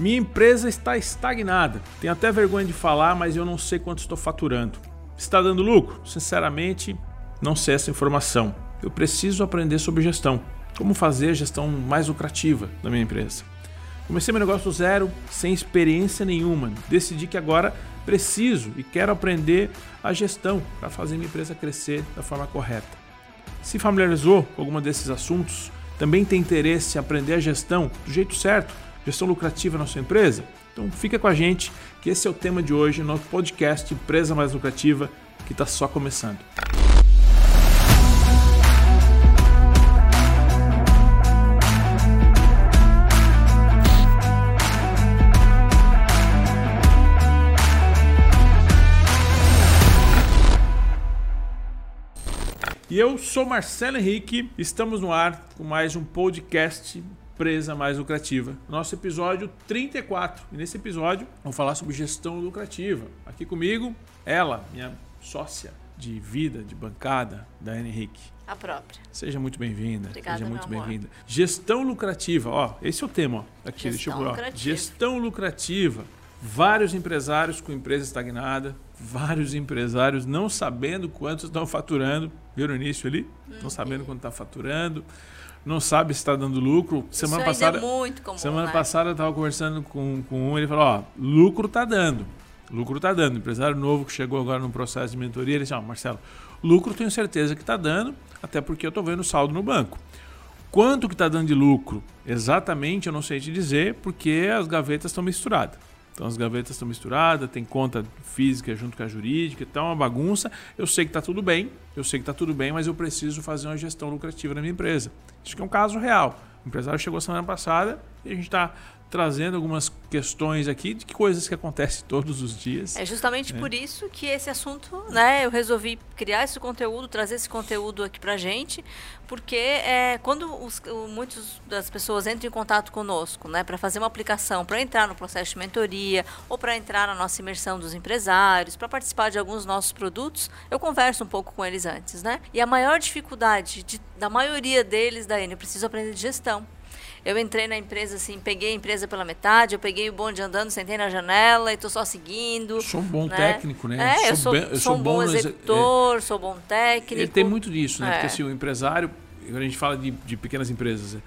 Minha empresa está estagnada. Tenho até vergonha de falar, mas eu não sei quanto estou faturando. Está dando lucro? Sinceramente, não sei essa informação. Eu preciso aprender sobre gestão. Como fazer a gestão mais lucrativa da minha empresa. Comecei meu negócio do zero, sem experiência nenhuma. Decidi que agora preciso e quero aprender a gestão para fazer minha empresa crescer da forma correta. Se familiarizou com algum desses assuntos, também tem interesse em aprender a gestão do jeito certo, gestão lucrativa na sua empresa? Então fica com a gente, que esse é o tema de hoje no podcast Empresa Mais Lucrativa, que está só começando. E eu sou Marcelo Henrique, estamos no ar com mais um podcast Empresa Mais Lucrativa. Nosso episódio 34. E nesse episódio vamos falar sobre gestão lucrativa. Aqui comigo, ela, minha sócia de vida, de bancada, da Henrique. A própria. Seja muito bem-vinda. Obrigada, Seja muito bem-vinda. Gestão lucrativa, ó, esse é o tema, ó. Aqui, deixa eu Gestão pôr, ó. lucrativa. Gestão lucrativa. Vários empresários com empresa estagnada, vários empresários não sabendo quanto estão faturando. Viram o início ali? Não Uhum. sabendo quanto está faturando, não sabe se está dando lucro. Semana ainda passada, é muito comum, semana né? passada eu estava conversando com, com um, ele falou: ó, lucro tá dando. Lucro tá dando. Empresário novo que chegou agora no processo de mentoria, ele disse: ó, Marcelo, lucro tenho certeza que tá dando, até porque eu estou vendo saldo no banco. Quanto que está dando de lucro? Exatamente, eu não sei te dizer, porque as gavetas estão misturadas. Então as gavetas estão misturadas, tem conta física junto com a jurídica, tá uma bagunça. Eu sei que está tudo bem, eu sei que está tudo bem, mas eu preciso fazer uma gestão lucrativa na minha empresa. Isso que é um caso real. O empresário chegou semana passada e a gente está trazendo algumas questões aqui de coisas que acontecem todos os dias. É justamente por isso que esse assunto, né, eu resolvi criar esse conteúdo, trazer esse conteúdo aqui pra gente, porque é, quando os, muitas das pessoas entram em contato conosco, né, para fazer uma aplicação, para entrar no processo de mentoria ou para entrar na nossa imersão dos empresários, para participar de alguns nossos produtos, eu converso um pouco com eles antes, né? E a maior dificuldade de- da maioria deles, da eu preciso aprender de gestão. Eu entrei na empresa assim, peguei a empresa pela metade, eu peguei o bonde andando, sentei na janela e tô só seguindo. Sou um bom né? técnico, né? É, eu sou, bem- eu sou um bom no exe- executor, sou bom técnico. Ele tem muito disso, né? É. Porque assim, o empresário, quando a gente fala de, de pequenas empresas,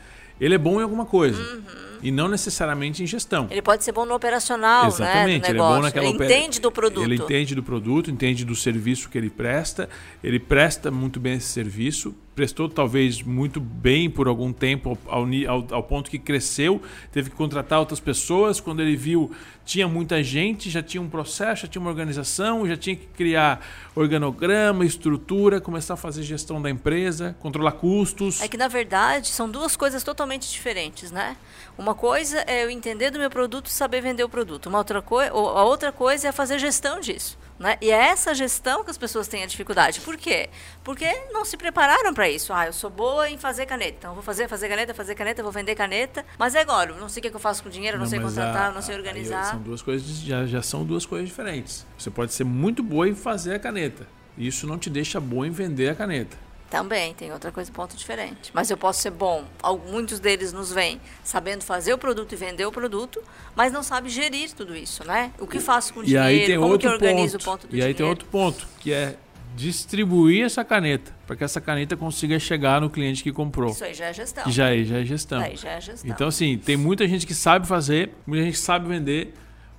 ele é bom em alguma coisa. E não necessariamente em gestão. Ele pode ser bom no operacional, Exatamente, né? Ele é bom naquela ele entende do produto. Ele entende do produto, entende do serviço que ele presta, ele presta muito bem esse serviço, prestou talvez muito bem por algum tempo, ao, ao- ao ponto que cresceu, teve que contratar outras pessoas. Quando ele viu, tinha muita gente, já tinha um processo, já tinha uma organização, já tinha que criar organograma, estrutura, começar a fazer gestão da empresa, controlar custos. É que, na verdade, são duas coisas totalmente diferentes, né? Uma coisa é eu entender do meu produto e saber vender o produto. Uma outra coisa, a outra coisa é fazer gestão disso. Né? E é essa gestão que as pessoas têm a dificuldade. Por quê? Porque não se prepararam para isso. Ah, eu sou boa em fazer caneta. Então, vou fazer, fazer caneta, fazer caneta, vou vender caneta. Mas é agora, não sei o que, que eu faço com dinheiro, eu não, sei contratar, a- não sei organizar. São duas coisas, já, já são duas coisas diferentes. Você pode ser muito boa em fazer a caneta. Isso não te deixa boa em vender a caneta. Também tem outra coisa, ponto diferente. Mas eu posso ser bom. Muitos deles nos vêm sabendo fazer o produto e vender o produto, mas não sabe gerir tudo isso, né? O que faço com o E dinheiro, aí tem como outro que organizo ponto. o ponto do e aí dinheiro. tem outro ponto, que é distribuir essa caneta, para que essa caneta consiga chegar no cliente que comprou. Isso aí já é gestão. Que já é, já é gestão. Daí já é gestão. Então, assim, tem muita gente que sabe fazer, muita gente que sabe vender,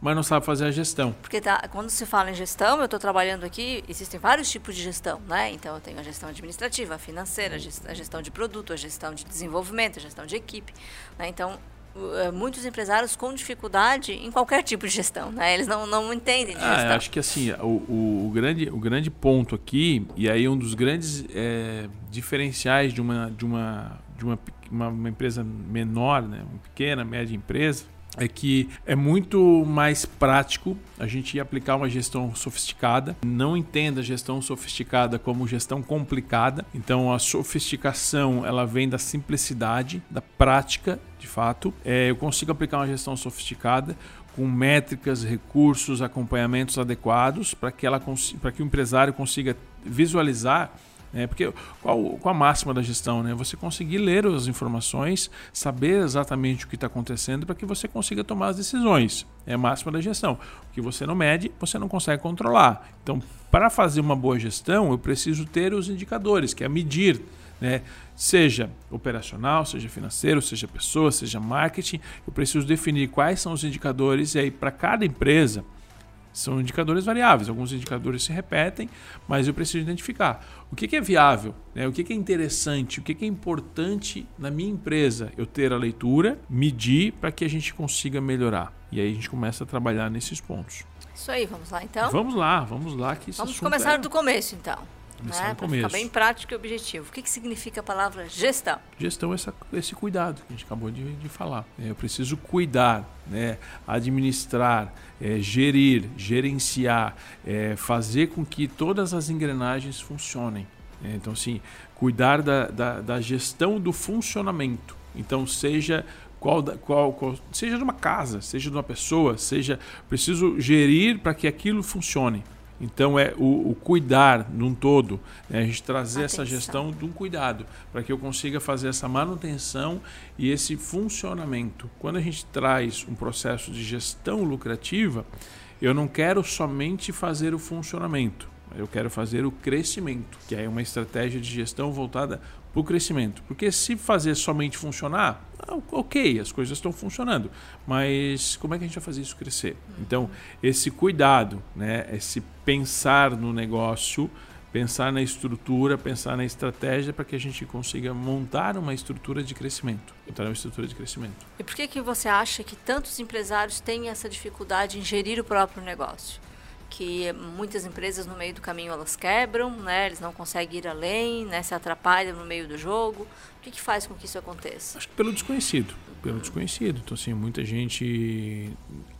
mas não sabe fazer a gestão. Porque tá, quando se fala em gestão, eu estou trabalhando aqui, existem vários tipos de gestão, né? Então eu tenho a gestão administrativa, a financeira, a ges- a gestão de produto, a gestão de desenvolvimento, a gestão de equipe. né? Então, eh, muitos empresários com dificuldade em qualquer tipo de gestão, né? Eles não, não entendem de Ah, gestão. eu acho que assim, o, o, o grande, o grande ponto aqui, e aí um dos grandes é, diferenciais de uma, de uma, de uma, uma empresa menor, né, uma pequena, média empresa, é que é muito mais prático a gente aplicar uma gestão sofisticada. Não entenda gestão sofisticada como gestão complicada. Então a sofisticação ela vem da simplicidade, da prática, de fato. É, eu consigo aplicar uma gestão sofisticada com métricas, recursos, acompanhamentos adequados para que ela para que o empresário consiga visualizar Né? Porque qual, qual a máxima da gestão? Né? Você conseguir ler as informações, saber exatamente o que está acontecendo para que você consiga tomar as decisões. É a máxima da gestão. O que você não mede, você não consegue controlar. Então, para fazer uma boa gestão, eu preciso ter os indicadores, que é medir. Né? Seja operacional, seja financeiro, seja pessoa, seja marketing, eu preciso definir quais são os indicadores e aí para cada empresa são indicadores variáveis, alguns indicadores se repetem, mas eu preciso identificar o que, é viável, né? o que, é interessante, o que, que é importante na minha empresa eu ter a leitura, medir para que a gente consiga melhorar. E aí a gente começa a trabalhar nesses pontos. Isso aí, vamos lá então? Vamos lá, vamos lá. Que vamos começar é... do começo então. Começar né? Para ficar bem prático e objetivo. O que, que significa a palavra gestão? Gestão é essa, esse cuidado que a gente acabou de, de falar. É, eu preciso cuidar, né? administrar, é, gerir, gerenciar, é, fazer com que todas as engrenagens funcionem. É, então, assim, cuidar da, da, da gestão do funcionamento. Então, seja qual, qual, qual, seja de uma casa, seja de uma pessoa, seja preciso gerir para que aquilo funcione. Então é o, o cuidar num todo, né? a gente trazer Atenção. essa gestão de um cuidado para que eu consiga fazer essa manutenção e esse funcionamento. Quando a gente traz um processo de gestão lucrativa, eu não quero somente fazer o funcionamento, eu quero fazer o crescimento, que é uma estratégia de gestão voltada para o crescimento. Porque se fazer somente funcionar, ah, ok, as coisas estão funcionando, mas como é que a gente vai fazer isso crescer? Então, esse cuidado, né, esse pensar no negócio, pensar na estrutura, pensar na estratégia para que a gente consiga montar uma estrutura de crescimento. Montar uma estrutura de crescimento. E por que, que você acha que tantos empresários têm essa dificuldade em gerir o próprio negócio? Que muitas empresas no meio do caminho elas quebram, né? Eles não conseguem ir além, né? Se atrapalham no meio do jogo. O que, que faz com que isso aconteça? Acho que pelo desconhecido, pelo desconhecido. Então assim, muita gente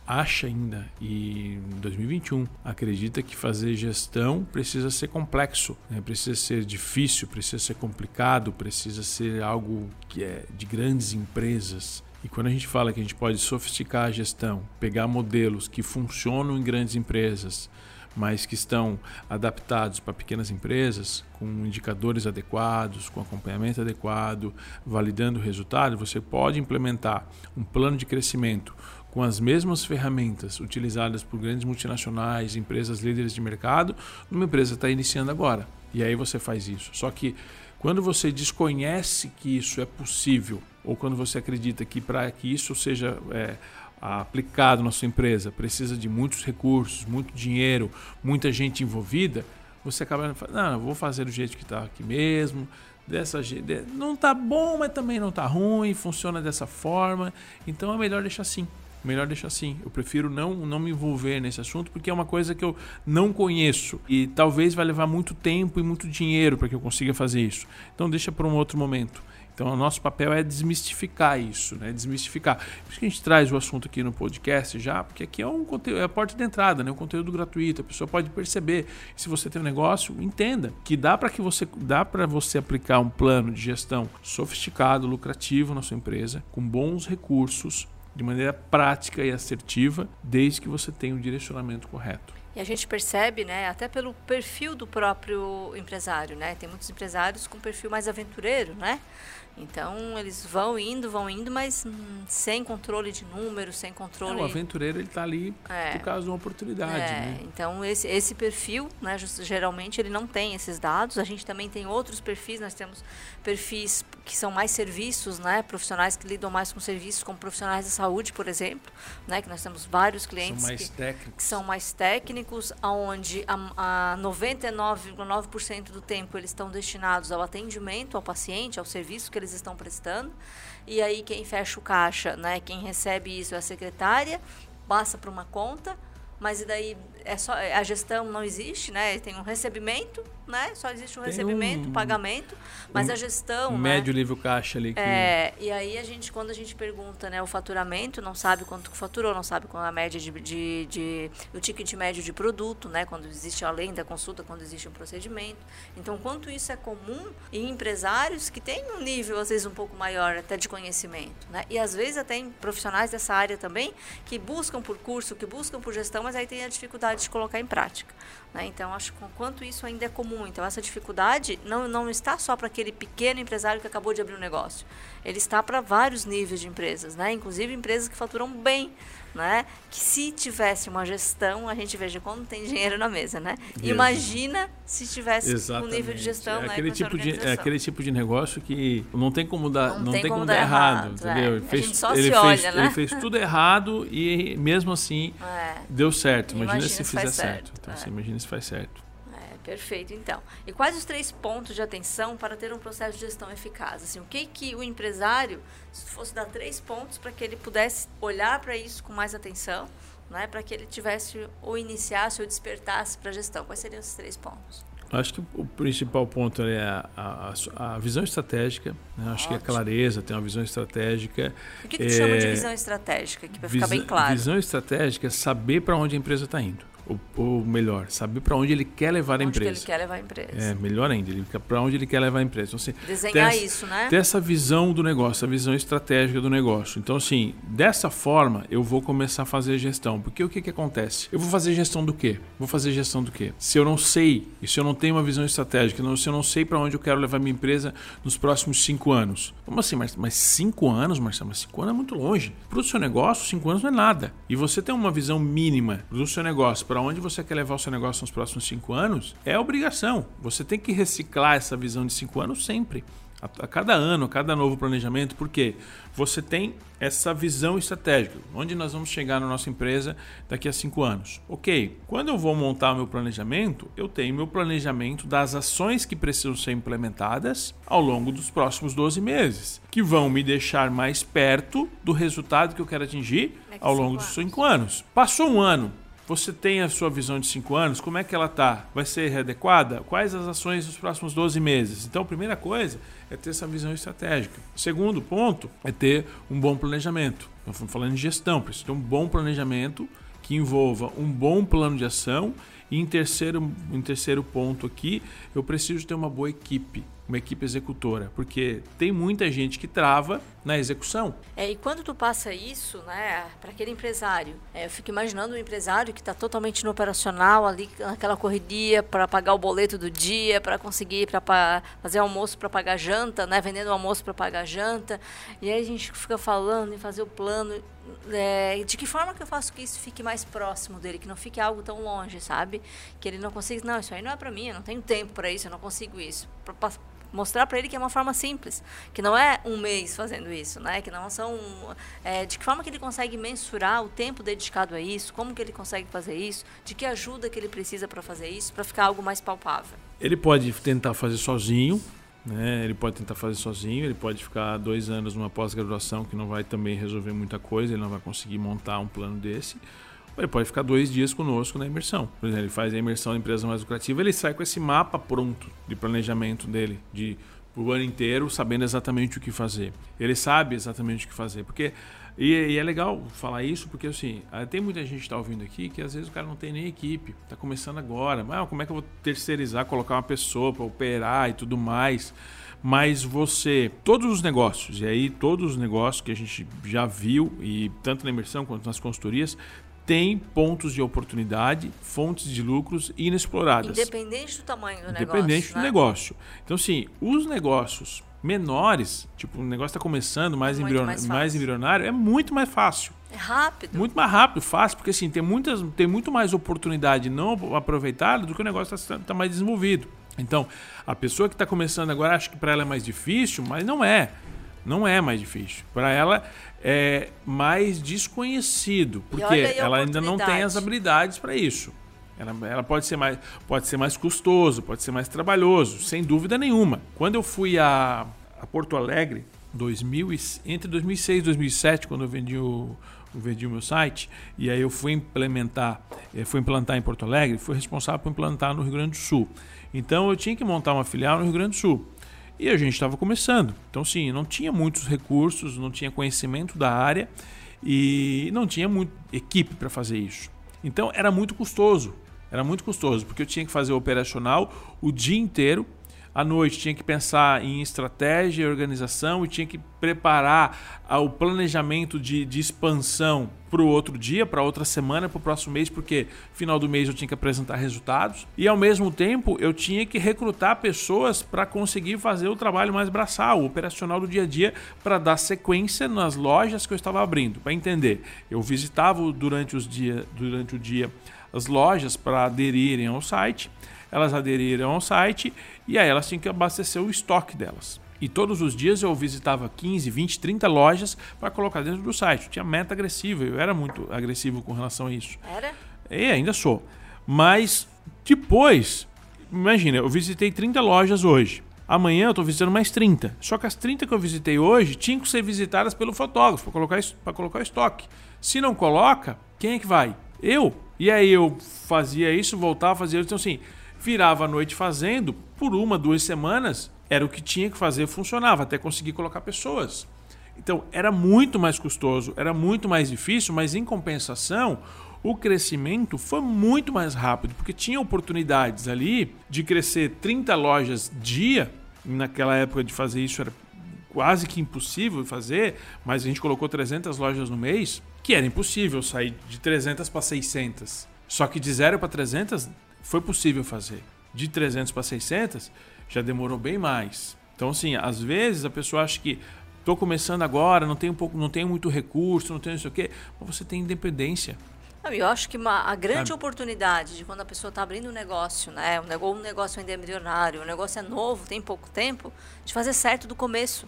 acha ainda e em 2021 acredita que fazer gestão precisa ser complexo, né? precisa ser difícil, precisa ser complicado, precisa ser algo que é de grandes empresas. E quando a gente fala que a gente pode sofisticar a gestão, pegar modelos que funcionam em grandes empresas, mas que estão adaptados para pequenas empresas, com indicadores adequados, com acompanhamento adequado, validando o resultado, você pode implementar um plano de crescimento com as mesmas ferramentas utilizadas por grandes multinacionais, empresas líderes de mercado, numa empresa que está iniciando agora. E aí você faz isso. Só que quando você desconhece que isso é possível, ou quando você acredita que para que isso seja é, aplicado na sua empresa precisa de muitos recursos, muito dinheiro, muita gente envolvida, você acaba falando, não, vou fazer do jeito que está aqui mesmo, dessa não está bom, mas também não está ruim, funciona dessa forma, então é melhor deixar assim melhor deixar assim. Eu prefiro não, não me envolver nesse assunto porque é uma coisa que eu não conheço e talvez vai levar muito tempo e muito dinheiro para que eu consiga fazer isso. Então deixa para um outro momento. Então, o nosso papel é desmistificar isso, né? Desmistificar. Por isso que a gente traz o assunto aqui no podcast já, porque aqui é um conteúdo, é a porta de entrada, né? Um conteúdo gratuito. A pessoa pode perceber. Se você tem um negócio, entenda que dá para que você dá para você aplicar um plano de gestão sofisticado, lucrativo na sua empresa, com bons recursos, de maneira prática e assertiva, desde que você tenha o direcionamento correto. E a gente percebe, né, até pelo perfil do próprio empresário, né? Tem muitos empresários com perfil mais aventureiro, né? Então eles vão indo, vão indo, mas hum, sem controle de números, sem controle. É, o aventureiro ele está ali é. por causa de uma oportunidade. É. Né? Então esse, esse perfil, né, geralmente ele não tem esses dados. A gente também tem outros perfis. Nós temos perfis que são mais serviços, né, profissionais que lidam mais com serviços, como profissionais de saúde, por exemplo, né, que nós temos vários clientes são que, que são mais técnicos, aonde a, a 99,9% do tempo eles estão destinados ao atendimento ao paciente, ao serviço que eles eles estão prestando. E aí quem fecha o caixa, né, quem recebe isso é a secretária, passa para uma conta, mas e daí é só a gestão não existe, né? Tem um recebimento, né? Só existe um Tem recebimento, um, pagamento, mas um, a gestão, um né? médio livre caixa ali. Que... É, e aí a gente, quando a gente pergunta, né, o faturamento, não sabe quanto faturou, não sabe qual é a média de, de, de, o ticket médio de produto, né? Quando existe além da consulta, quando existe um procedimento. Então, quanto isso é comum em empresários que têm um nível às vezes um pouco maior até de conhecimento, né? E às vezes até em profissionais dessa área também que buscam por curso, que buscam por gestão mas aí tem a dificuldade de colocar em prática. Né? Então, acho que quanto isso ainda é comum. Então, essa dificuldade não, não está só para aquele pequeno empresário que acabou de abrir um negócio. Ele está para vários níveis de empresas, né? inclusive empresas que faturam bem né? Que se tivesse uma gestão, a gente veja quando tem dinheiro na mesa, né? Imagina se tivesse Exatamente. um nível de gestão, é né? Aquele tipo de, é aquele tipo de negócio que não tem como dar, não, não tem, tem, como, dar, errado, errado entendeu? É. Ele fez, ele, fez, né? ele fez tudo errado e mesmo assim é. deu certo. Imagina, imagina se fizer certo. certo. Então, é. assim, imagina se faz certo. Perfeito, então. E quais os três pontos de atenção para ter um processo de gestão eficaz? Assim, o que que o empresário, se fosse dar três pontos para que ele pudesse olhar para isso com mais atenção, né, para que ele tivesse ou iniciasse ou despertasse para a gestão? Quais seriam esses três pontos? Acho que o principal ponto é a, a, a visão estratégica. Né? Acho que a clareza, tem uma visão estratégica. O que, que é, chama de visão estratégica, para ficar bem claro? Visão estratégica é saber para onde a empresa está indo ou, ou melhor, saber para onde ele quer levar onde a empresa. ele quer levar a empresa. É, melhor ainda, para onde ele quer levar a empresa. Então, assim, Desenhar ter, isso, né? Ter essa visão do negócio, a visão estratégica do negócio. Então, assim, dessa forma, eu vou começar a fazer gestão. Porque o que, que acontece? Eu vou fazer gestão do quê? Vou fazer gestão do quê? Se eu não sei, e se eu não tenho uma visão estratégica, se eu não sei para onde eu quero levar minha empresa nos próximos cinco anos. Como assim? Mas, mas cinco anos, Marcelo? Mas cinco anos é muito longe. Para o seu negócio, cinco anos não é nada. E você tem uma visão mínima do seu negócio, para onde você quer levar o seu negócio nos próximos cinco anos, é obrigação. Você tem que reciclar essa visão de cinco anos sempre. A, cada ano, a cada novo planejamento, porque você tem essa visão estratégica. Onde nós vamos chegar na nossa empresa daqui a cinco anos? Ok, quando eu vou montar o meu planejamento, eu tenho meu planejamento das ações que precisam ser implementadas ao longo dos próximos 12 meses, que vão me deixar mais perto do resultado que eu quero atingir ao longo dos cinco anos. Passou um ano, você tem a sua visão de 5 anos, como é que ela está? Vai ser adequada? Quais as ações dos próximos 12 meses? Então, a primeira coisa é ter essa visão estratégica. O segundo ponto é ter um bom planejamento. Nós estamos falando de gestão, precisa ter um bom planejamento que envolva um bom plano de ação e em terceiro, em terceiro ponto aqui, eu preciso ter uma boa equipe uma equipe executora, porque tem muita gente que trava na execução. É, e quando tu passa isso, né, para aquele empresário, é, eu fico imaginando um empresário que está totalmente no operacional, ali naquela correria para pagar o boleto do dia, para conseguir para fazer almoço para pagar janta, né, vendendo almoço para pagar janta, e aí a gente fica falando em fazer o plano, é, de que forma que eu faço que isso fique mais próximo dele, que não fique algo tão longe, sabe? Que ele não consiga, não, isso aí não é para mim, eu não tenho tempo para isso, eu não consigo isso. Pra, mostrar para ele que é uma forma simples, que não é um mês fazendo isso, né? Que não são é, de que forma que ele consegue mensurar o tempo dedicado a isso, como que ele consegue fazer isso, de que ajuda que ele precisa para fazer isso, para ficar algo mais palpável. Ele pode tentar fazer sozinho, né? Ele pode tentar fazer sozinho, ele pode ficar dois anos numa pós-graduação que não vai também resolver muita coisa, ele não vai conseguir montar um plano desse ele pode ficar dois dias conosco na imersão. Por exemplo, ele faz a imersão na empresa mais lucrativa, ele sai com esse mapa pronto de planejamento dele, de o ano inteiro, sabendo exatamente o que fazer. Ele sabe exatamente o que fazer, porque e, e é legal falar isso, porque assim, ah, tem muita gente que está ouvindo aqui que às vezes o cara não tem nem equipe, está começando agora. Mas ah, como é que eu vou terceirizar, colocar uma pessoa para operar e tudo mais? mas você, todos os negócios, e aí todos os negócios que a gente já viu, e tanto na imersão quanto nas consultorias, tem pontos de oportunidade, fontes de lucros inexploradas. Independente do tamanho do Independente negócio. Independente do né? negócio. Então, sim, os negócios menores, tipo, o negócio está começando, mais, é embrion... mais, mais, embrionário, é muito mais fácil. É rápido. Muito mais rápido, fácil, porque assim, tem, muitas, tem muito mais oportunidade não aproveitada do que o negócio está tá mais desenvolvido. Então, a pessoa que está começando agora acha que para ela é mais difícil, mas não é. Não é mais difícil. Para ela é mais desconhecido, porque ela ainda não tem as habilidades para isso. Ela, ela, pode ser mais pode ser mais custoso, pode ser mais trabalhoso, sem dúvida nenhuma. Quando eu fui a, a Porto Alegre, 2000, entre 2006 e 2007, quando eu vendi o, eu vendi o meu site, e aí eu fui implementar, eh, fui implantar em Porto Alegre, fui responsável por implantar no Rio Grande do Sul. Então eu tinha que montar uma filial no Rio Grande do Sul. E a gente estava começando. Então, sim, não tinha muitos recursos, não tinha conhecimento da área e não tinha muito equipe para fazer isso. Então, era muito custoso. Era muito custoso, porque eu tinha que fazer o operacional o dia inteiro. À noite tinha que pensar em estratégia e organização e tinha que preparar ah, o planejamento de, de expansão para o outro dia, para outra semana, para o próximo mês, porque final do mês eu tinha que apresentar resultados. E ao mesmo tempo eu tinha que recrutar pessoas para conseguir fazer o trabalho mais braçal, o operacional do dia a dia, para dar sequência nas lojas que eu estava abrindo. Para entender, eu visitava durante, os dia, durante o dia as lojas para aderirem ao site elas aderiram ao site e aí elas tinham que abastecer o estoque delas. E todos os dias eu visitava 15, 20, 30 lojas para colocar dentro do site. Eu tinha meta agressiva, eu era muito agressivo com relação a isso. Era? E ainda sou. Mas depois, imagina, eu visitei 30 lojas hoje. Amanhã eu estou visitando mais 30. Só que as 30 que eu visitei hoje tinham que ser visitadas pelo fotógrafo para colocar, colocar o estoque. Se não coloca, quem é que vai? Eu. E aí eu fazia isso, voltava, fazia isso. Então, assim, virava a noite fazendo, por uma, duas semanas, era o que tinha que fazer, funcionava, até conseguir colocar pessoas. Então, era muito mais custoso, era muito mais difícil, mas em compensação, o crescimento foi muito mais rápido, porque tinha oportunidades ali de crescer 30 lojas dia, naquela época de fazer isso era quase que impossível fazer, mas a gente colocou 300 lojas no mês, que era impossível sair de 300 para 600. Só que de 0 para 300 foi possível fazer. De 300 para 600 já demorou bem mais. Então, assim, às vezes a pessoa acha que estou começando agora, não tenho, um pouco, não tenho muito recurso, não tenho não sei o quê, mas você tem independência. Eu acho que uma, a grande Sabe? oportunidade de quando a pessoa está abrindo um negócio, né, um negócio, um negócio ainda é embrionário, um negócio é novo, tem pouco tempo, de fazer certo do começo.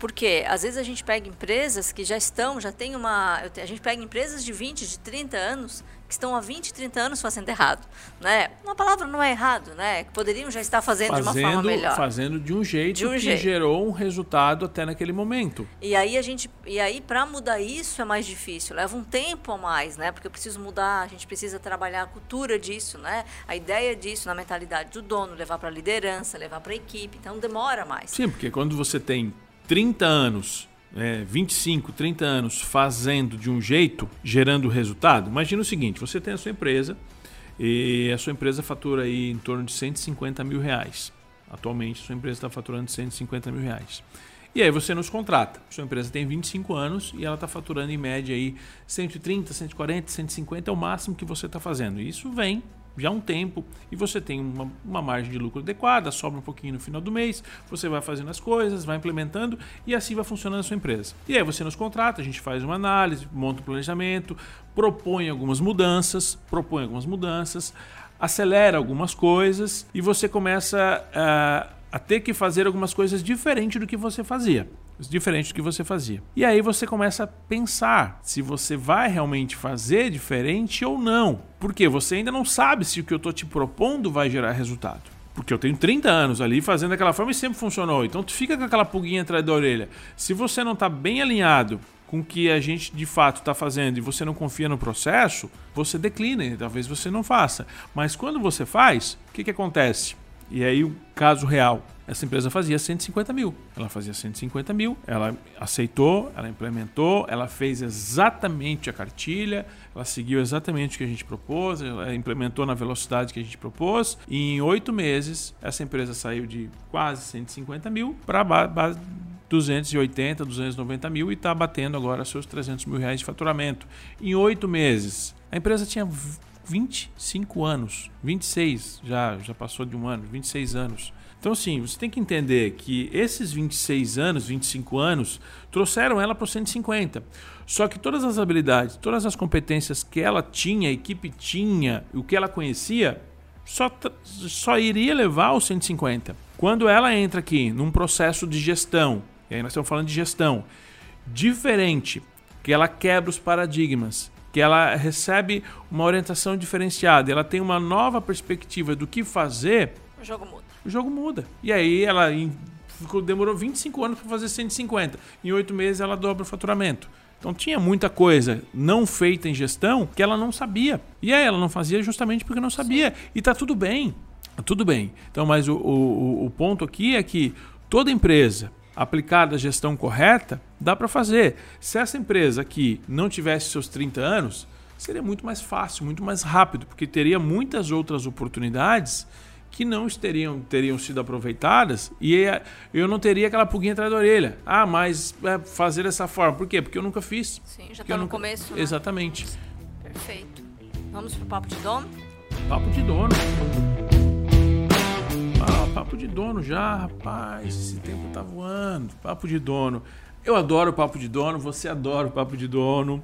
Porque às vezes a gente pega empresas que já estão, já tem uma. A gente pega empresas de 20, de 30 anos que estão há 20, 30 anos fazendo errado, né? Uma palavra não é errado, né? Que poderiam já estar fazendo, fazendo de uma forma melhor. Fazendo de um jeito de um que jeito. gerou um resultado até naquele momento. E aí a gente, e aí para mudar isso é mais difícil, leva um tempo a mais, né? Porque eu preciso mudar, a gente precisa trabalhar a cultura disso, né? A ideia disso na mentalidade do dono, levar para a liderança, levar para a equipe, então demora mais. Sim, porque quando você tem 30 anos é, 25, 30 anos fazendo de um jeito, gerando resultado, imagina o seguinte: você tem a sua empresa e a sua empresa fatura aí em torno de 150 mil reais. Atualmente, a sua empresa está faturando 150 mil reais. E aí você nos contrata. Sua empresa tem 25 anos e ela está faturando em média aí 130, 140, 150 é o máximo que você está fazendo. Isso vem já há um tempo e você tem uma, uma, margem de lucro adequada, sobra um pouquinho no final do mês, você vai fazendo as coisas, vai implementando e assim vai funcionando a sua empresa. E aí você nos contrata, a gente faz uma análise, monta um planejamento, propõe algumas mudanças, propõe algumas mudanças, acelera algumas coisas e você começa a, a ter que fazer algumas coisas diferentes do que você fazia diferente do que você fazia. E aí você começa a pensar se você vai realmente fazer diferente ou não. Porque você ainda não sabe se o que eu estou te propondo vai gerar resultado. Porque eu tenho 30 anos ali fazendo daquela forma e sempre funcionou. Então tu fica com aquela pulguinha atrás da orelha. Se você não está bem alinhado com o que a gente de fato está fazendo e você não confia no processo, você declina e talvez você não faça. Mas quando você faz, o que, que acontece? E aí o caso real essa empresa fazia 150 mil. Ela fazia 150 mil, ela aceitou, ela implementou, ela fez exatamente a cartilha, ela seguiu exatamente o que a gente propôs, ela implementou na velocidade que a gente propôs, e em oito meses essa empresa saiu de quase 150 mil para 280, 290 mil e está batendo agora seus 300 mil reais de faturamento. Em oito meses, a empresa tinha 25 anos, 26 já, já passou de um ano, 26 anos. Então, assim, você tem que entender que esses 26 anos, 25 anos, trouxeram ela para os 150. Só que todas as habilidades, todas as competências que ela tinha, a equipe tinha, o que ela conhecia, só, só iria levar aos 150. Quando ela entra aqui num processo de gestão, e aí nós estamos falando de gestão, diferente, que ela quebra os paradigmas, que ela recebe uma orientação diferenciada, ela tem uma nova perspectiva do que fazer, o jogo muda o jogo muda. E aí ela demorou 25 anos para fazer 150. Em oito meses ela dobra o faturamento. Então tinha muita coisa não feita em gestão que ela não sabia. E aí ela não fazia justamente porque não sabia. E tá tudo bem. Tudo bem. Então, mas o, o, o ponto aqui é que toda empresa aplicada a gestão correta, dá para fazer. Se essa empresa aqui não tivesse seus 30 anos, seria muito mais fácil, muito mais rápido, porque teria muitas outras oportunidades que não teriam, teriam sido aproveitadas e eu não teria aquela pulguinha atrás da orelha. Ah, mas é, fazer dessa forma. Por quê? Porque eu nunca fiz. Sim, já está no nunca... começo. Né? Exatamente. Perfeito. Vamos pro papo de dono? Papo de dono. Ah, papo de dono já, rapaz. Esse tempo tá voando. Papo de dono. Eu adoro o papo de dono, você adora o papo de dono.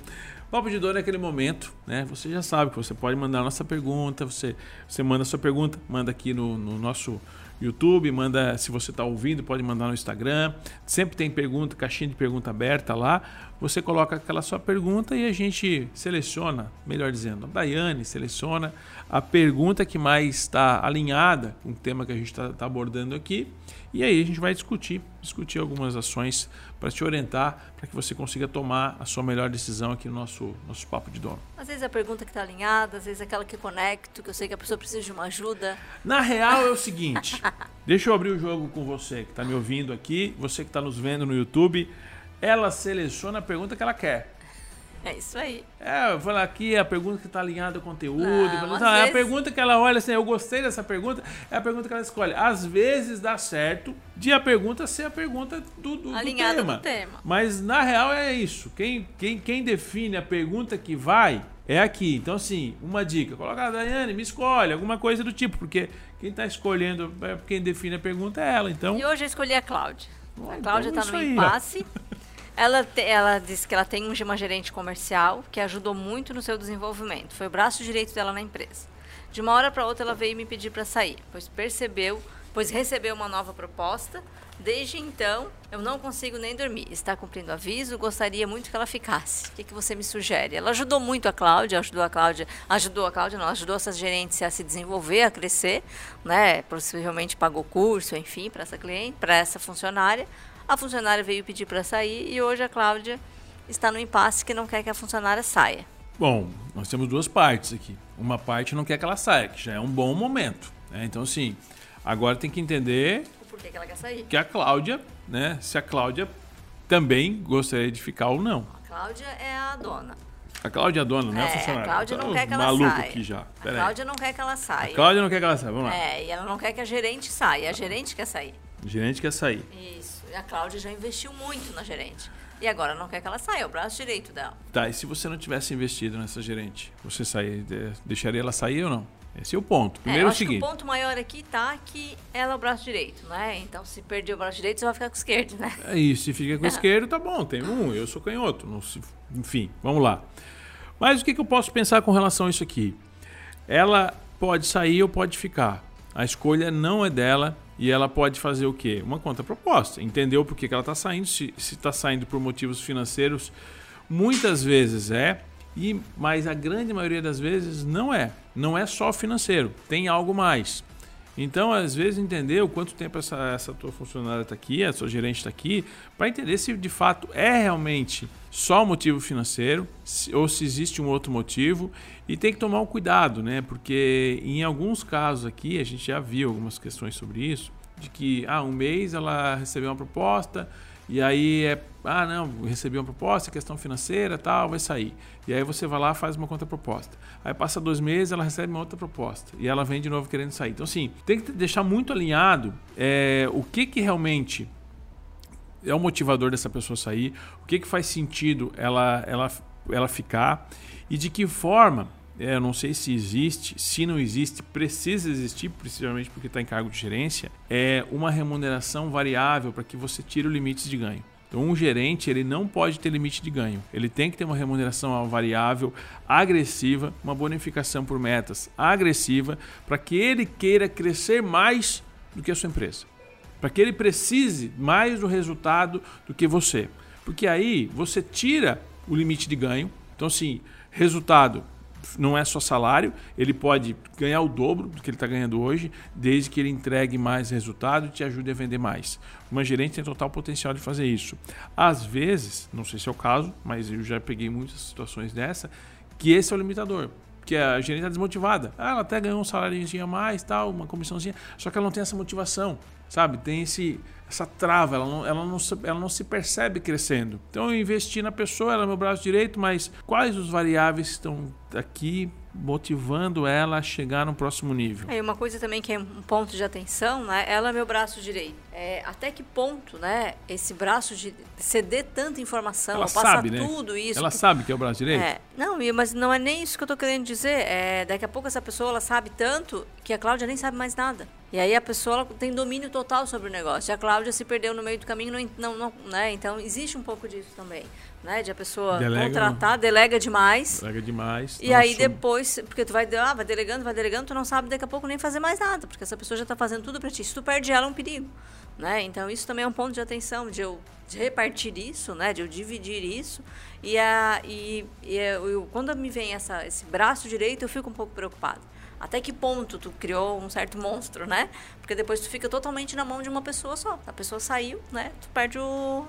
Papo de dono é aquele momento, né? Você já sabe que você pode mandar a nossa pergunta, você, você manda a sua pergunta, manda aqui no, no nosso YouTube, manda, se você está ouvindo, pode mandar no Instagram. Sempre tem pergunta, caixinha de pergunta aberta lá. Você coloca aquela sua pergunta e a gente seleciona, melhor dizendo, a Daiane seleciona a pergunta que mais está alinhada com o tema que a gente está tá abordando aqui. E aí a gente vai discutir, discutir algumas ações para te orientar, para que você consiga tomar a sua melhor decisão aqui no nosso, nosso papo de dono. Às vezes a pergunta que está alinhada, às vezes aquela que conecto, que eu sei que a pessoa precisa de uma ajuda. Na real é o seguinte, deixa eu abrir o jogo com você que está me ouvindo aqui, você que está nos vendo no YouTube, ela seleciona a pergunta que ela quer. É isso aí. É, eu falo aqui a pergunta que está alinhada ao conteúdo. Não, vezes... É a pergunta que ela olha assim, eu gostei dessa pergunta, é a pergunta que ela escolhe. Às vezes dá certo de a pergunta ser a pergunta do, do, Alinhada do tema. do tema. Mas na real é isso. Quem, quem, quem define a pergunta que vai é aqui. Então, assim, uma dica: coloca a Daiane, me escolhe, alguma coisa do tipo, porque quem está escolhendo, é, quem define a pergunta é ela. Então... E hoje eu escolhi a Cláudia. a Cláudia está então, no aí, impasse. Ela, te, ela disse que ela tem uma gerente comercial que ajudou muito no seu desenvolvimento. Foi o braço direito dela na empresa. De uma hora para outra, ela veio me pedir para sair, pois percebeu, pois recebeu uma nova proposta. Desde então, eu não consigo nem dormir. Está cumprindo aviso, gostaria muito que ela ficasse. O que, que você me sugere? Ela ajudou muito a Cláudia, ajudou a Cláudia, ajudou a Cláudia, não, ajudou essas gerentes a se desenvolver, a crescer, né? Possivelmente pagou curso, enfim, para essa cliente, para essa funcionária. A funcionária veio pedir para sair e hoje a Cláudia está no impasse que não quer que a funcionária saia. Bom, nós temos duas partes aqui. Uma parte não quer que ela saia, que já é um bom momento. Né? Então, assim, agora tem que entender por que, ela quer sair. Que a Cláudia, né? Se a Cláudia também gostaria de ficar ou não. A Cláudia é a dona. A Cláudia é a dona, né? É, a funcionária. A Cláudia não quer que ela maluco saia. aqui já. a Cláudia não quer que ela saia. A Cláudia não quer que ela saia, vamos lá. É, e ela não quer que a gerente saia. A gerente quer sair. A gerente quer sair. Isso a Cláudia já investiu muito na gerente. E agora não quer que ela saia, é o braço direito dela. Tá, e se você não tivesse investido nessa gerente, você sair, deixaria ela sair ou não? Esse é o ponto. Primeiro é, é o seguinte. o ponto maior aqui tá que ela é o braço direito, né? Então, se perder o braço direito, você vai ficar com o esquerdo, né? É isso, se fica com o esquerdo, tá bom, tem um, eu sou canhoto. Não se, enfim, vamos lá. Mas o que, que eu posso pensar com relação a isso aqui? Ela pode sair ou pode ficar. A escolha não é dela, e ela pode fazer o quê? Uma contraproposta. Entendeu por que, ela está saindo, se está saindo por motivos financeiros, muitas vezes é, e mas a grande maioria das vezes não é. Não é só financeiro, tem algo mais. Então, às vezes, entender o quanto tempo essa, essa tua funcionária está aqui, a sua gerente está aqui, para entender se de fato é realmente só o motivo financeiro se, ou se existe um outro motivo. E tem que tomar um cuidado, né? Porque em alguns casos aqui, a gente já viu algumas questões sobre isso, de que ah, um mês ela recebeu uma proposta, e aí é, ah, não, recebi uma proposta, questão financeira, tal, vai sair. E aí você vai lá faz uma contraproposta. Aí passa dois meses, ela recebe uma outra proposta. E ela vem de novo querendo sair. Então, assim, tem que deixar muito alinhado é, o que, que realmente é o motivador dessa pessoa sair, o que, que faz sentido ela, ela, ela ficar e de que forma eu não sei se existe, se não existe, precisa existir, principalmente porque está em cargo de gerência, é uma remuneração variável para que você tire o limite de ganho. Então, um gerente ele não pode ter limite de ganho. Ele tem que ter uma remuneração variável agressiva, uma bonificação por metas agressiva, para que ele queira crescer mais do que a sua empresa. Para que ele precise mais do resultado do que você. Porque aí você tira o limite de ganho. Então, assim, resultado não é só salário, ele pode ganhar o dobro do que ele está ganhando hoje, desde que ele entregue mais resultado e te ajude a vender mais. Uma gerente tem total potencial de fazer isso. Às vezes, não sei se é o caso, mas eu já peguei muitas situações dessa, que esse é o limitador. Que a gerente está desmotivada. Ah, ela até ganhou um saláriozinho a mais, tal, uma comissãozinha, só que ela não tem essa motivação, sabe? Tem esse, essa trava, ela não, ela, não, ela não se percebe crescendo. Então eu investi na pessoa, ela é meu braço direito, mas quais os variáveis estão aqui motivando ela a chegar no próximo nível. É, uma coisa também que é um ponto de atenção, né? Ela é meu braço direito. É, até que ponto, né? Esse braço de ceder tanta informação, ela passar sabe, né? tudo isso. Ela sabe que é o braço direito? É, não, mas não é nem isso que eu estou querendo dizer. É, daqui a pouco essa pessoa ela sabe tanto que a Cláudia nem sabe mais nada. E aí a pessoa tem domínio total sobre o negócio. E a Cláudia se perdeu no meio do caminho, não, não, não né? Então existe um pouco disso também né? De a pessoa delega, contratar, delega demais. Delega demais. E aí depois, porque tu vai, ah, vai delegando, vai delegando, tu não sabe daqui a pouco nem fazer mais nada, porque essa pessoa já está fazendo tudo para ti. Se tu perde ela, é um perigo. Né? Então isso também é um ponto de atenção, de eu de repartir isso, né? De eu dividir isso. E, a, e, e eu, quando me vem essa, esse braço direito, eu fico um pouco preocupado até que ponto tu criou um certo monstro, né? Porque depois tu fica totalmente na mão de uma pessoa só. A pessoa saiu, né? Tu perde o.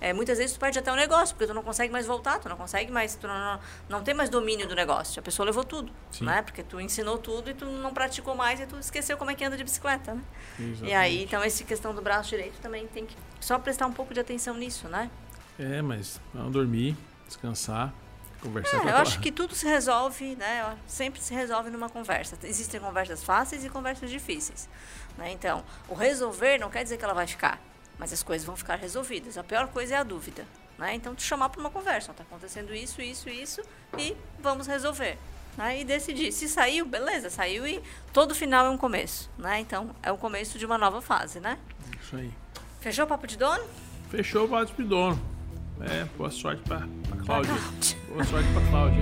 É, muitas vezes tu perde até o negócio, porque tu não consegue mais voltar, tu não consegue mais. Tu não, não, tem mais domínio do negócio. A pessoa levou tudo, Sim. né? Porque tu ensinou tudo e tu não praticou mais e tu esqueceu como é que anda de bicicleta, né? Exatamente. E aí, então, essa questão do braço direito também tem que só prestar um pouco de atenção nisso, né? É, mas dormir, descansar Conversar é, eu acho que tudo se resolve, né? Sempre se resolve numa conversa. Existem conversas fáceis e conversas difíceis. Né? Então, o resolver não quer dizer que ela vai ficar, mas as coisas vão ficar resolvidas. A pior coisa é a dúvida. Né? Então, te chamar para uma conversa. Está acontecendo isso, isso, isso, e vamos resolver. Né? E decidir. Se saiu, beleza, saiu e todo final é um começo. Né? Então, é o começo de uma nova fase, né? Isso aí. Fechou o papo de dono? Fechou o papo de dono. É, boa sorte para Cláudia. Boa sorte para Cláudia.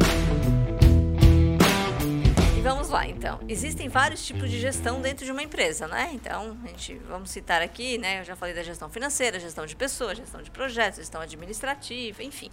E vamos lá, então. Existem vários tipos de gestão dentro de uma empresa, né? Então, a gente vamos citar aqui, né? Eu já falei da gestão financeira, gestão de pessoas, gestão de projetos, gestão administrativa, enfim.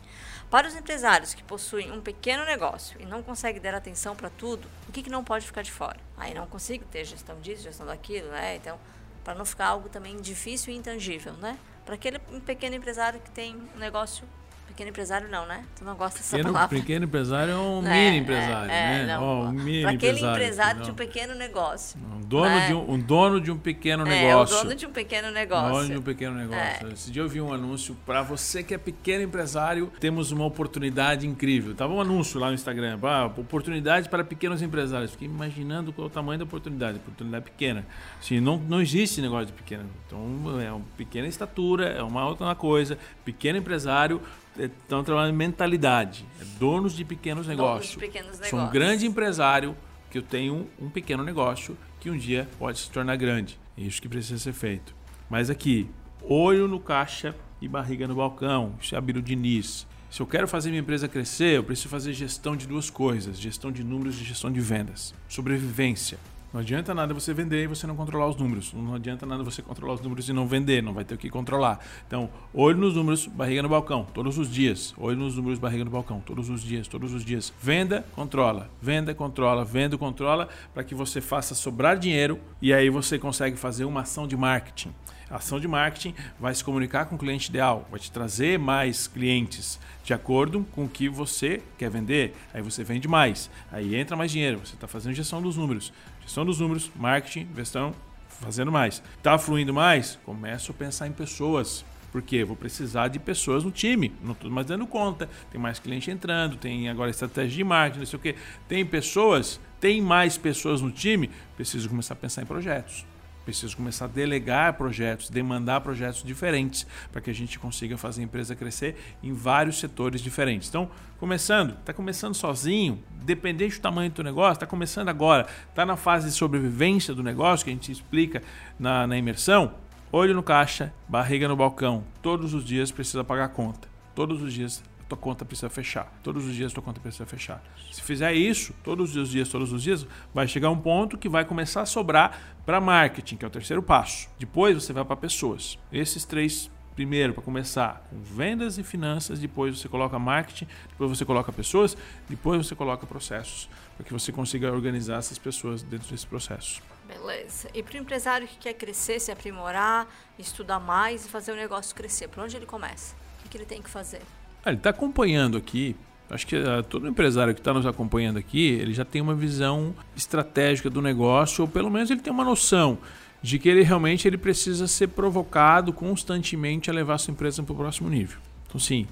Para os empresários que possuem um pequeno negócio e não conseguem dar atenção para tudo, o que, que não pode ficar de fora? Aí não consigo ter gestão disso, gestão daquilo, né? Então, para não ficar algo também difícil e intangível, né? Para aquele pequeno empresário que tem um negócio Pequeno empresário não, né? Tu não gosta dessa pequeno, palavra. Pequeno empresário é um é, mini empresário, é, né? Não, oh, um mini Para aquele empresário, empresário de um pequeno negócio. Um dono, né? de um, um, dono de um pequeno negócio. É, o dono de um pequeno negócio. Dono de um pequeno negócio. É. Esse dia eu vi um anúncio para você que é pequeno empresário, temos uma oportunidade incrível. Tava um anúncio lá no Instagram, ah, oportunidade para pequenos empresários. Fiquei imaginando qual é o tamanho da oportunidade. Oportunidade pequena. Assim, não, não existe negócio de pequeno. Então, é uma pequena estatura, é uma outra coisa. Pequeno empresário estão trabalhando em mentalidade, é donos de pequenos negócios. De pequenos negócios. Sou um grande empresário que eu tenho um, pequeno negócio que um dia pode se tornar grande. É isso que precisa ser feito. Mas aqui, olho no caixa e barriga no balcão. Isso é Abílio Diniz. Se eu quero fazer minha empresa crescer, eu preciso fazer gestão de duas coisas: gestão de números e gestão de vendas. Sobrevivência. Não adianta nada você vender e você não controlar os números. Não adianta nada você controlar os números e não vender, não vai ter o que controlar. Então, olho nos números, barriga no balcão, todos os dias. Olho nos números, barriga no balcão, todos os dias, todos os dias. Venda, controla. Venda, controla. Venda, controla, para que você faça sobrar dinheiro e aí você consegue fazer uma ação de marketing. A ação de marketing vai se comunicar com o cliente ideal, vai te trazer mais clientes de acordo com o que você quer vender. Aí você vende mais, aí entra mais dinheiro, você está fazendo gestão dos números. Gestão dos números, marketing, gestão, fazendo mais. Está fluindo mais? Começo a pensar em pessoas. Porque vou precisar de pessoas no time. Não estou mais dando conta. Tem mais cliente entrando, tem agora estratégia de marketing, não sei o quê. Tem pessoas, tem mais pessoas no time. Preciso começar a pensar em projetos. Preciso começar a delegar projetos, demandar projetos diferentes para que a gente consiga fazer a empresa crescer em vários setores diferentes. Então, começando, está começando sozinho, dependente do tamanho do negócio, está começando agora, está na fase de sobrevivência do negócio que a gente explica na, na imersão. Olho no caixa, barriga no balcão. Todos os dias precisa pagar conta. Todos os dias tua conta precisa fechar. Todos os dias tua conta precisa fechar. Se fizer isso, todos os dias, todos os dias, vai chegar um ponto que vai começar a sobrar para marketing, que é o terceiro passo. Depois você vai para pessoas. Esses três primeiro para começar com vendas e finanças, depois você coloca marketing, depois você coloca pessoas, depois você coloca processos, para que você consiga organizar essas pessoas dentro desse processo. Beleza. E para o empresário que quer crescer, se aprimorar, estudar mais e fazer o negócio crescer, por onde ele começa? O que, que ele tem que fazer? Ah, ele está acompanhando aqui. Acho que uh, todo empresário que está nos acompanhando aqui, ele já tem uma visão estratégica do negócio, ou pelo menos ele tem uma noção de que ele realmente ele precisa ser provocado constantemente a levar sua empresa para o próximo nível. Então, sim,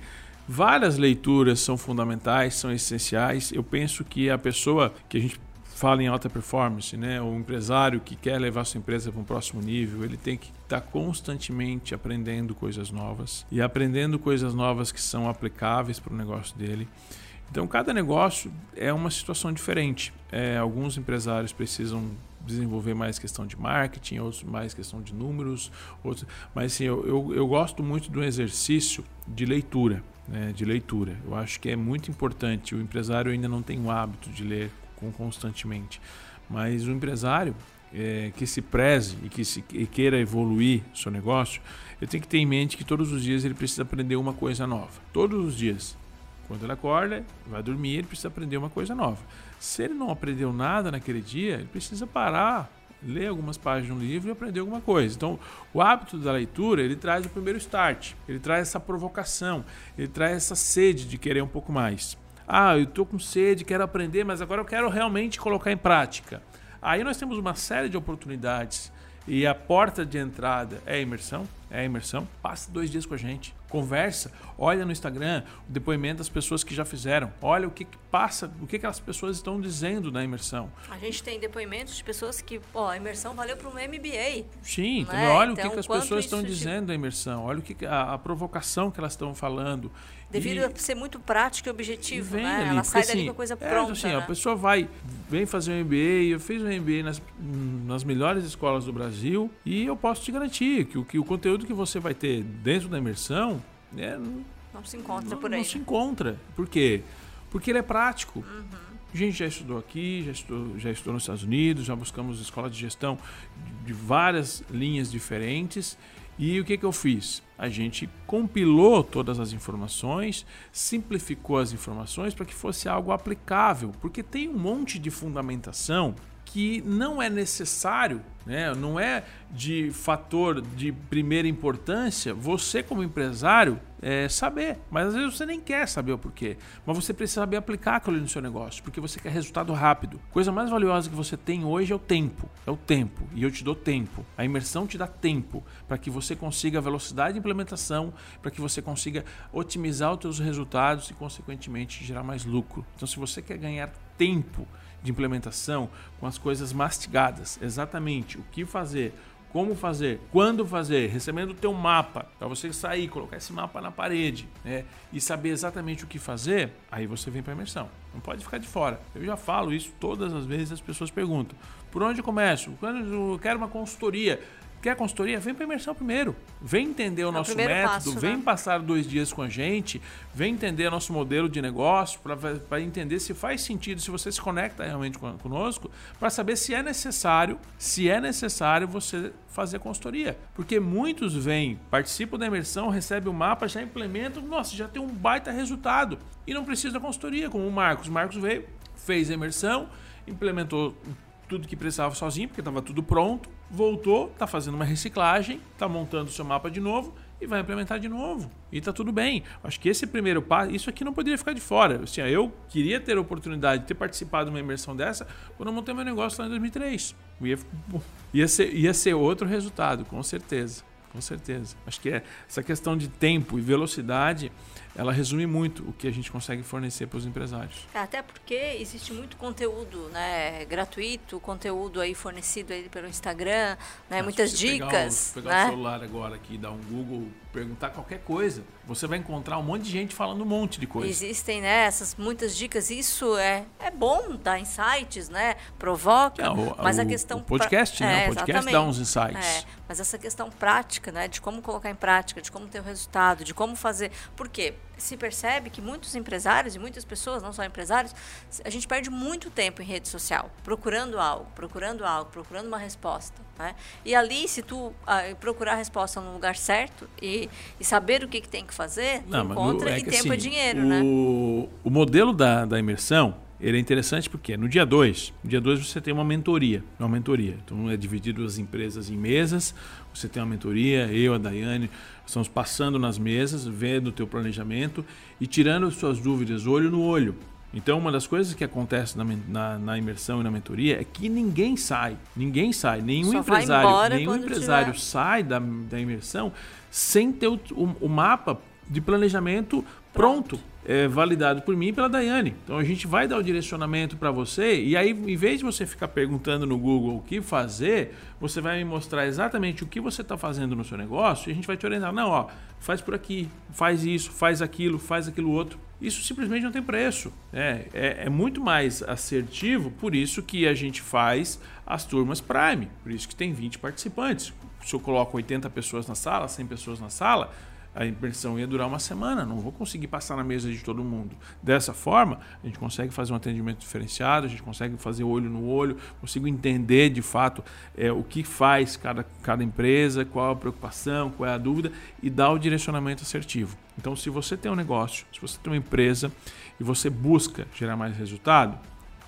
Várias leituras são fundamentais, são essenciais. Eu penso que a pessoa que a gente fala em alta performance, né, o empresário que quer levar sua empresa para um próximo nível, ele tem que estar constantemente aprendendo coisas novas e aprendendo coisas novas que são aplicáveis para o negócio dele. Então, cada negócio é uma situação diferente. É, alguns empresários precisam desenvolver mais questão de marketing, outros mais questão de números, outros, mas assim, eu, eu, eu gosto muito do exercício de leitura, né, de leitura. Eu acho que é muito importante. O empresário ainda não tem o hábito de ler constantemente, mas o empresário é, que se preze e que se, que queira evoluir seu negócio, ele tem que ter em mente que todos os dias ele precisa aprender uma coisa nova. Todos os dias. Quando ele acorda, vai dormir, ele precisa aprender uma coisa nova. Se ele não aprendeu nada naquele dia, ele precisa parar, ler algumas páginas de um livro e aprender alguma coisa. Então, o hábito da leitura, ele traz o primeiro start, ele traz essa provocação, ele traz essa sede de querer um pouco mais. Ah, eu estou com sede, quero aprender, mas agora eu quero realmente colocar em prática. Aí nós temos uma série de oportunidades e a porta de entrada é a imersão, é a imersão. Passa dois dias com a gente conversa, olha no Instagram o depoimento das pessoas que já fizeram, olha o que, que passa, o que, que as pessoas estão dizendo na imersão. A gente tem depoimentos de pessoas que, ó, a imersão valeu para um MBA. Sim, né? olha então, o que, então, que as pessoas estão dizendo da imersão, olha o que a, a provocação que elas estão falando. Devido e, a ser muito prático e objetivo, né? Ali, Ela sai assim, dali com a coisa é, pronta. Assim, né? A pessoa vai, vem fazer um MBA, eu fiz um MBA nas, nas melhores escolas do Brasil e eu posso te garantir que o, que o conteúdo que você vai ter dentro da imersão é, não, se encontra não, por aí. Não se encontra. Por quê? Porque ele é prático. Uhum. A gente já estudou aqui, já estudou, já estudou nos Estados Unidos, já buscamos escola de gestão de, de várias linhas diferentes. E o que, que eu fiz? A gente compilou todas as informações, simplificou as informações para que fosse algo aplicável, porque tem um monte de fundamentação que não é necessário, né? não é de fator de primeira importância você, como empresário, é, saber. Mas às vezes você nem quer saber o porquê. Mas você precisa saber aplicar aquilo no seu negócio, porque você quer resultado rápido. Coisa mais valiosa que você tem hoje é o tempo. É o tempo. E eu te dou tempo. A imersão te dá tempo para que você consiga velocidade de implementação, para que você consiga otimizar os seus resultados e, consequentemente, gerar mais lucro. Então, se você quer ganhar tempo, de implementação com as coisas mastigadas, exatamente o que fazer, como fazer, quando fazer, recebendo o teu mapa, para você sair, colocar esse mapa na parede, né, e saber exatamente o que fazer, aí você vem para a imersão. Não pode ficar de fora. Eu já falo isso todas as vezes as pessoas perguntam: "Por onde eu começo? Quando eu quero uma consultoria?" Quer consultoria? Vem para imersão primeiro. Vem entender o é nosso método, passo, vem né? passar dois dias com a gente, vem entender o nosso modelo de negócio, para entender se faz sentido, se você se conecta realmente conosco, para saber se é necessário, se é necessário você fazer consultoria. Porque muitos vêm, participam da imersão, recebem o mapa, já implementam, nossa, já tem um baita resultado. E não precisa da consultoria, como o Marcos. O Marcos veio, fez a imersão, implementou tudo que precisava sozinho, porque estava tudo pronto, voltou, está fazendo uma reciclagem, está montando o seu mapa de novo e vai implementar de novo. E está tudo bem. Acho que esse primeiro passo, isso aqui não poderia ficar de fora. Assim, eu queria ter a oportunidade de ter participado de uma imersão dessa quando eu montei meu negócio lá em 2003. Ia, ia, ser, ia ser outro resultado, com certeza. Com certeza. Acho que é essa questão de tempo e velocidade ela resume muito o que a gente consegue fornecer para os empresários. É, até porque existe muito conteúdo né, gratuito, conteúdo aí fornecido aí pelo Instagram, né, muitas dicas. Pegar, o, pegar né? o celular agora aqui, dar um Google, perguntar qualquer coisa, você vai encontrar um monte de gente falando um monte de coisa. Existem né, essas muitas dicas, isso é, é bom dar insights, né? Provoca, é, o, mas a questão... O podcast, pra... né? É, o podcast dá uns insights. É, mas essa questão prática, né? De como colocar em prática, de como ter o resultado, de como fazer... Por quê? Se percebe que muitos empresários e muitas pessoas, não só empresários, a gente perde muito tempo em rede social, procurando algo, procurando algo, procurando uma resposta. Né? E ali, se tu ah, procurar a resposta no lugar certo e, e saber o que, que tem que fazer, não, encontra é e tempo é assim, é dinheiro. O, né? o modelo da, da imersão ele é interessante porque no dia 2, no dia 2 você tem uma mentoria, uma mentoria. Então é dividido as empresas em mesas, você tem uma mentoria, eu, a Daiane, estamos passando nas mesas, vendo o teu planejamento e tirando suas dúvidas olho no olho. Então, uma das coisas que acontece na, na, na, imersão e na mentoria é que ninguém sai. Ninguém sai. Nenhum Só empresário, nenhum empresário tiver. sai da, da imersão sem ter o, o, o mapa de planejamento pronto, é, validado por mim e pela Daiane. Então a gente vai dar o direcionamento para você e aí, em vez de você ficar perguntando no Google o que fazer, você vai me mostrar exatamente o que você está fazendo no seu negócio e a gente vai te orientar. Não, ó, faz por aqui, faz isso, faz aquilo, faz aquilo outro. Isso simplesmente não tem preço. É, é, é muito mais assertivo, por isso que a gente faz as turmas Prime, por isso que tem 20 participantes. Se eu coloco 80 pessoas na sala, 100 pessoas na sala, a imersão ia durar uma semana, não vou conseguir passar na mesa de todo mundo. Dessa forma, a gente consegue fazer um atendimento diferenciado, a gente consegue fazer olho no olho, consigo entender de fato é, o que faz cada, cada empresa, qual a preocupação, qual é a dúvida e dar o direcionamento assertivo. Então, se você tem um negócio, se você tem uma empresa e você busca gerar mais resultado,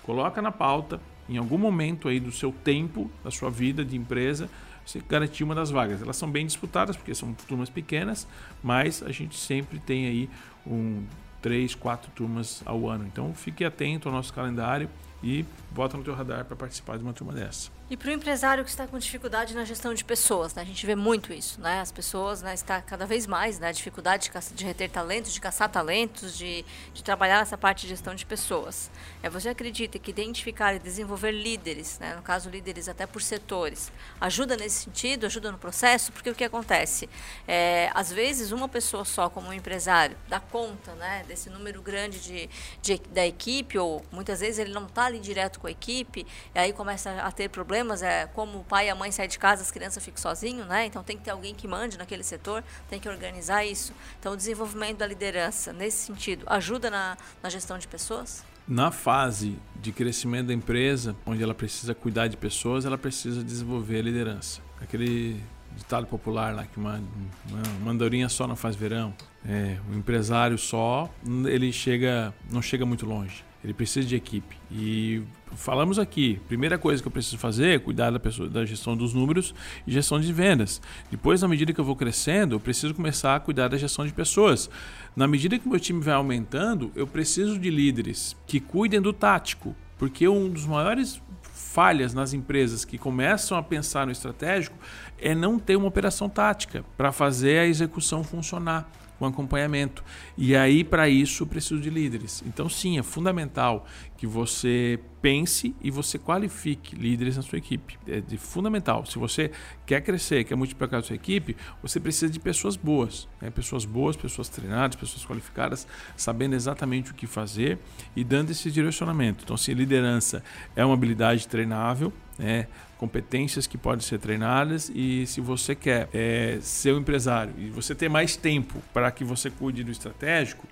coloca na pauta, em algum momento aí do seu tempo, da sua vida de empresa, você garantir uma das vagas. Elas são bem disputadas porque são turmas pequenas, mas a gente sempre tem aí um três, quatro turmas ao ano. Então fique atento ao nosso calendário e bota no teu radar para participar de uma turma dessa. E para o empresário que está com dificuldade na gestão de pessoas, né? a gente vê muito isso, né? As pessoas né, está cada vez mais, né? Dificuldade de, de reter talentos, de caçar talentos, de, de trabalhar essa parte de gestão de pessoas. É, você acredita que identificar e desenvolver líderes, né? no caso líderes até por setores, ajuda nesse sentido, ajuda no processo? Porque o que acontece? É, às vezes uma pessoa só, como um empresário, dá conta né, desse número grande de, de da equipe, ou muitas vezes ele não está ali direto com a equipe, e aí começa a ter problemas, é como o pai e a mãe saem de casa, as crianças ficam sozinhos, né? Então tem que ter alguém que mande naquele setor, tem que organizar isso. Então o desenvolvimento da liderança, nesse sentido, ajuda na, na gestão de pessoas? Na fase de crescimento da empresa, onde ela precisa cuidar de pessoas, ela precisa desenvolver a liderança. Aquele ditado popular lá que uma, uma mandorinha só não faz verão. É, o empresário só, ele chega, não chega muito longe. Ele precisa de equipe. E falamos aqui, primeira coisa que eu preciso fazer é cuidar da, pessoa, da gestão dos números e gestão de vendas. Depois, na medida que eu vou crescendo, eu preciso começar a cuidar da gestão de pessoas. Na medida que o meu time vai aumentando, eu preciso de líderes que cuidem do tático, porque um dos maiores falhas nas empresas que começam a pensar no estratégico é não ter uma operação tática para fazer a execução funcionar com acompanhamento. E aí, para isso, preciso de líderes. Então, sim, é fundamental que você pense e você qualifique líderes na sua equipe. É de fundamental. Se você quer crescer, quer multiplicar a sua equipe, você precisa de pessoas boas. Né? Pessoas boas, pessoas treinadas, pessoas qualificadas, sabendo exatamente o que fazer e dando esse direcionamento. Então, se liderança é uma habilidade treinável, né? competências que podem ser treinadas e se você quer é, ser um empresário e você ter mais tempo para que você cuide do estratégico,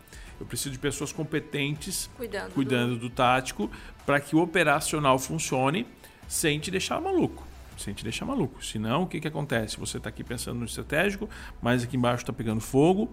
eu preciso de pessoas competentes cuidando, cuidando do... do tático para que o operacional funcione sem te deixar maluco. Sem te deixar maluco. Senão, o que, que acontece? Você está aqui pensando no estratégico, mas aqui embaixo está pegando fogo,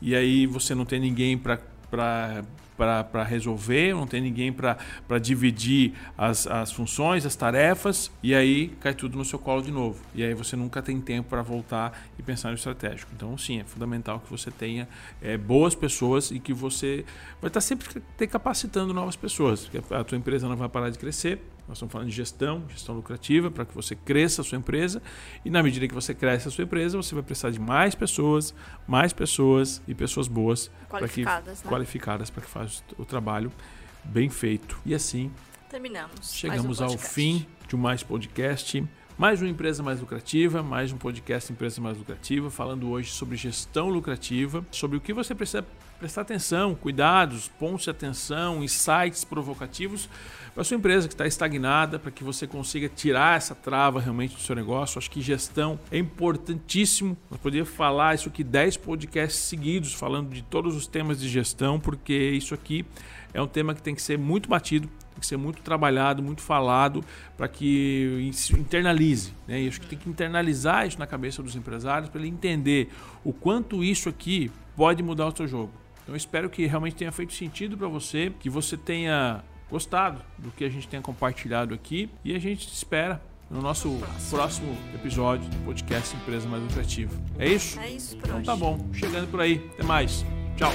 e aí você não tem ninguém para para resolver, não tem ninguém para dividir as, as funções, as tarefas, e aí cai tudo no seu colo de novo. E aí você nunca tem tempo para voltar e pensar no estratégico. Então, sim, é fundamental que você tenha é, boas pessoas e que você vai estar sempre ter capacitando novas pessoas, porque a tua empresa não vai parar de crescer, nós estamos falando de gestão, gestão lucrativa, para que você cresça a sua empresa. E na medida que você cresce a sua empresa, você vai precisar de mais pessoas, mais pessoas e pessoas boas qualificadas, que, né? qualificadas para que façam o trabalho bem feito. E assim terminamos. Chegamos um ao fim de mais podcast. Mais uma empresa mais lucrativa, mais um podcast Empresa Mais Lucrativa, falando hoje sobre gestão lucrativa, sobre o que você precisa prestar atenção, cuidados, pontos de atenção, insights provocativos para sua empresa que está estagnada, para que você consiga tirar essa trava realmente do seu negócio. Acho que gestão é importantíssimo. Nós poderíamos falar isso aqui 10 podcasts seguidos falando de todos os temas de gestão, porque isso aqui é um tema que tem que ser muito batido, tem que ser muito trabalhado, muito falado, para que internalize. Né? E acho que tem que internalizar isso na cabeça dos empresários para ele entender o quanto isso aqui pode mudar o seu jogo. Então espero que realmente tenha feito sentido para você, que você tenha gostado do que a gente tenha compartilhado aqui e a gente espera no nosso próximo, próximo episódio do podcast Empresa Mais Lucrativa. É isso? É isso, Então tá bom, chegando por aí. Até mais. Tchau.